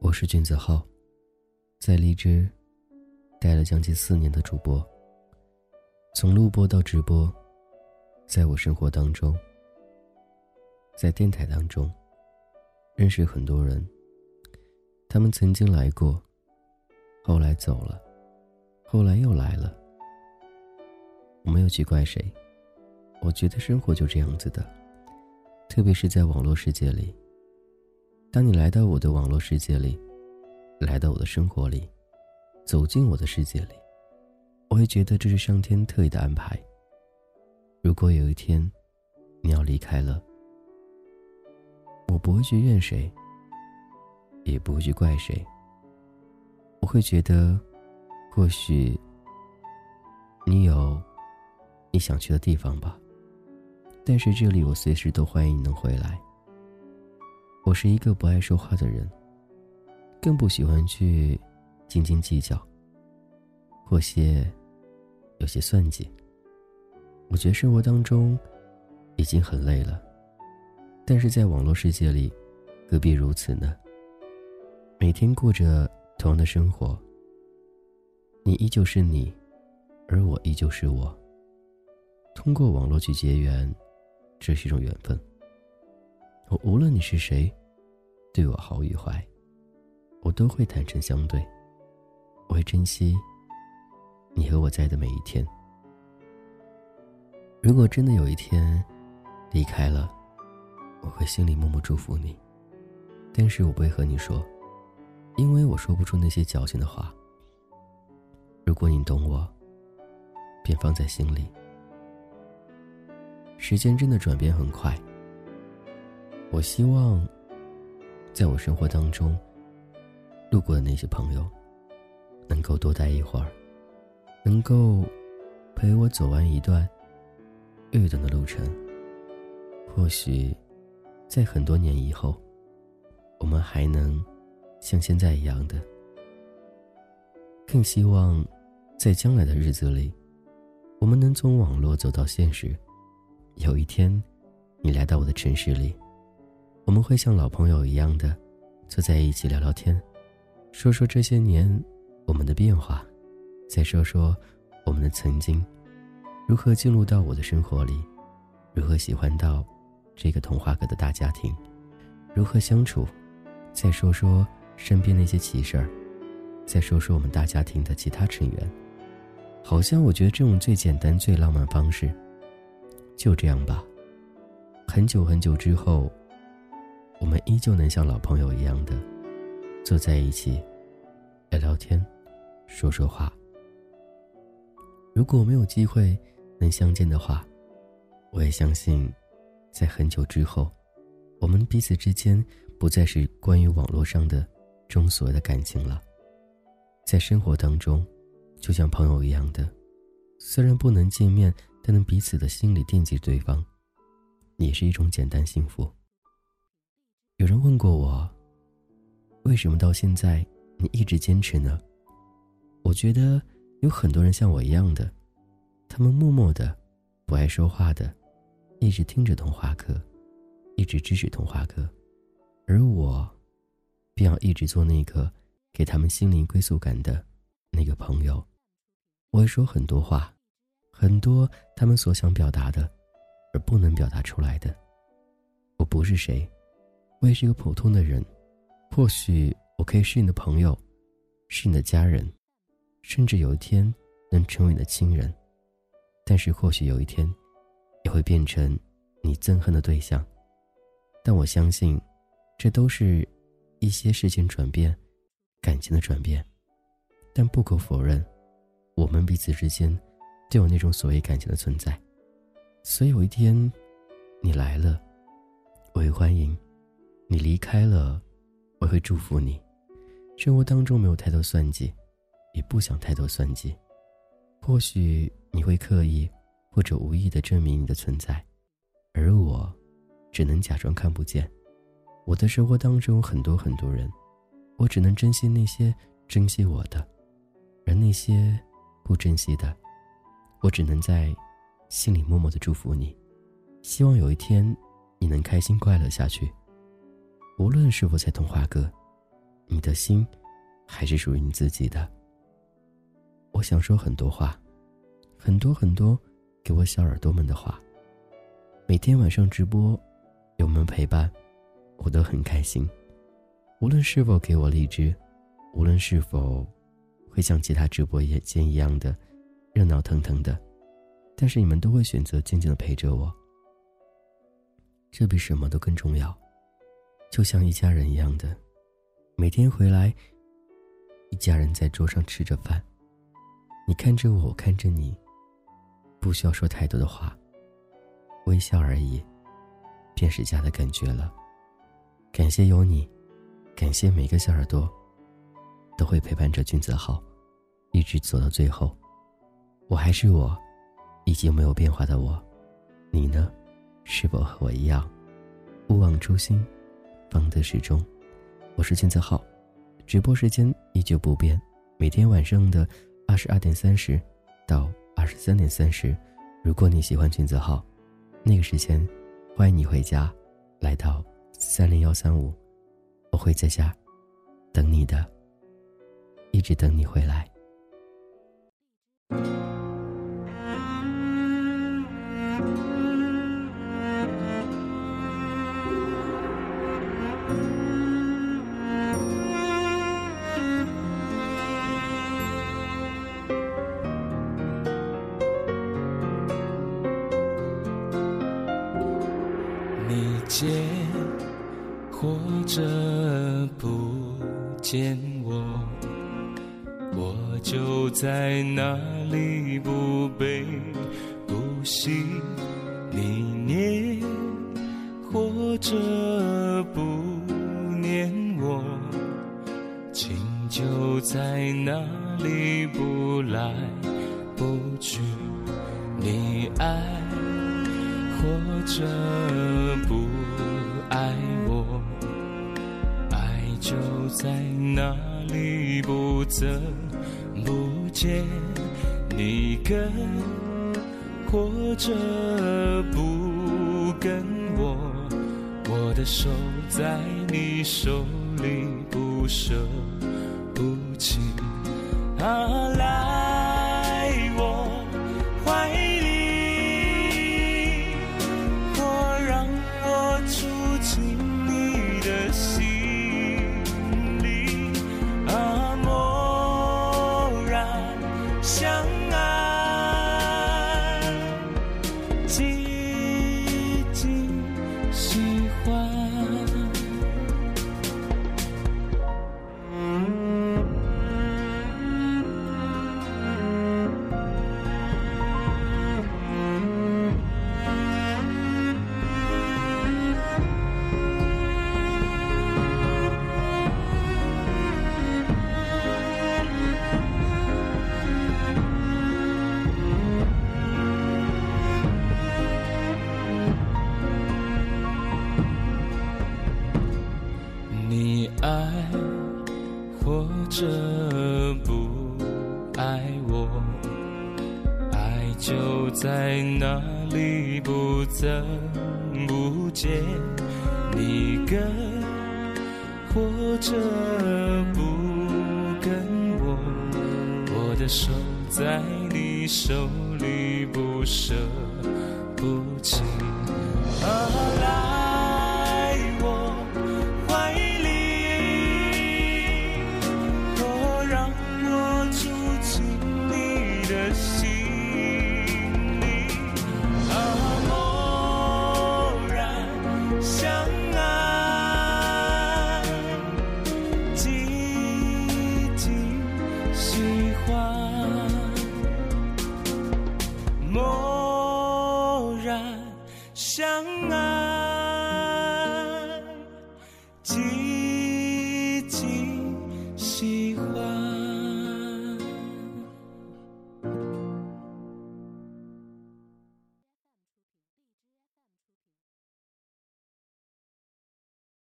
我是君子浩，在荔枝待了将近四年的主播。从录播到直播，在我生活当中，在电台当中，认识很多人。他们曾经来过，后来走了，后来又来了。我没有去怪谁，我觉得生活就这样子的，特别是在网络世界里。当你来到我的网络世界里，来到我的生活里，走进我的世界里，我会觉得这是上天特意的安排。如果有一天你要离开了，我不会去怨谁。也不会去怪谁。我会觉得，或许你有你想去的地方吧。但是这里我随时都欢迎你能回来。我是一个不爱说话的人，更不喜欢去斤斤计较，或些有些算计。我觉得生活当中已经很累了，但是在网络世界里，何必如此呢？每天过着同样的生活，你依旧是你，而我依旧是我。通过网络去结缘，这是一种缘分。我无论你是谁，对我好与坏，我都会坦诚相对。我会珍惜你和我在的每一天。如果真的有一天离开了，我会心里默默祝福你，但是我不会和你说。因为我说不出那些矫情的话。如果你懂我，便放在心里。时间真的转变很快。我希望，在我生活当中，路过的那些朋友，能够多待一会儿，能够陪我走完一段又一段的路程。或许，在很多年以后，我们还能。像现在一样的，更希望在将来的日子里，我们能从网络走到现实。有一天，你来到我的城市里，我们会像老朋友一样的坐在一起聊聊天，说说这些年我们的变化，再说说我们的曾经，如何进入到我的生活里，如何喜欢到这个童话阁的大家庭，如何相处，再说说。身边那些奇事儿，再说说我们大家庭的其他成员，好像我觉得这种最简单、最浪漫方式，就这样吧。很久很久之后，我们依旧能像老朋友一样的坐在一起聊聊天，说说话。如果没有机会能相见的话，我也相信，在很久之后，我们彼此之间不再是关于网络上的。中所谓的感情了，在生活当中，就像朋友一样的，虽然不能见面，但能彼此的心里惦记对方，也是一种简单幸福。有人问过我，为什么到现在你一直坚持呢？我觉得有很多人像我一样的，他们默默的，不爱说话的，一直听着童话课，一直支持童话课，而我。便要一直做那个给他们心灵归宿感的那个朋友。我会说很多话，很多他们所想表达的，而不能表达出来的。我不是谁，我也是一个普通的人。或许我可以是你的朋友，是你的家人，甚至有一天能成为你的亲人。但是或许有一天，也会变成你憎恨的对象。但我相信，这都是。一些事情转变，感情的转变，但不可否认，我们彼此之间就有那种所谓感情的存在。所以有一天，你来了，我会欢迎；你离开了，我会祝福你。生活当中没有太多算计，也不想太多算计。或许你会刻意或者无意的证明你的存在，而我，只能假装看不见。我的生活当中有很多很多人，我只能珍惜那些珍惜我的，而那些不珍惜的，我只能在心里默默的祝福你，希望有一天你能开心快乐下去。无论是否在童话阁，你的心还是属于你自己的。我想说很多话，很多很多给我小耳朵们的话。每天晚上直播，有们陪伴，我都很开心。无论是否给我荔枝，无论是否会像其他直播间一样的热闹腾腾的，但是你们都会选择静静的陪着我。这比什么都更重要，就像一家人一样的，每天回来，一家人在桌上吃着饭，你看着我，我看着你，不需要说太多的话。微笑而已，便是家的感觉了。感谢有你，感谢每个小耳朵，都会陪伴着君子号，一直走到最后。我还是我，已经没有变化的我。你呢？是否和我一样，勿忘初心，方得始终？我是君子浩，直播时间依旧不变，每天晚上的二十二点三十到二十三点三十。如果你喜欢君子浩。那个时间，欢迎你回家，来到三零幺三五，我会在家等你的，一直等你回来。见或者不见我，我就在那里不悲不喜。你念或者不念我，情就在那里不来不去。你爱或者不。爱我，爱就在那里，不增不减。你跟或者不跟我，我的手在你手里，不舍不弃。啊，爱或者不爱我，爱就在那里不增不减。你跟或者不跟我，我的手在你手里不舍不弃。静喜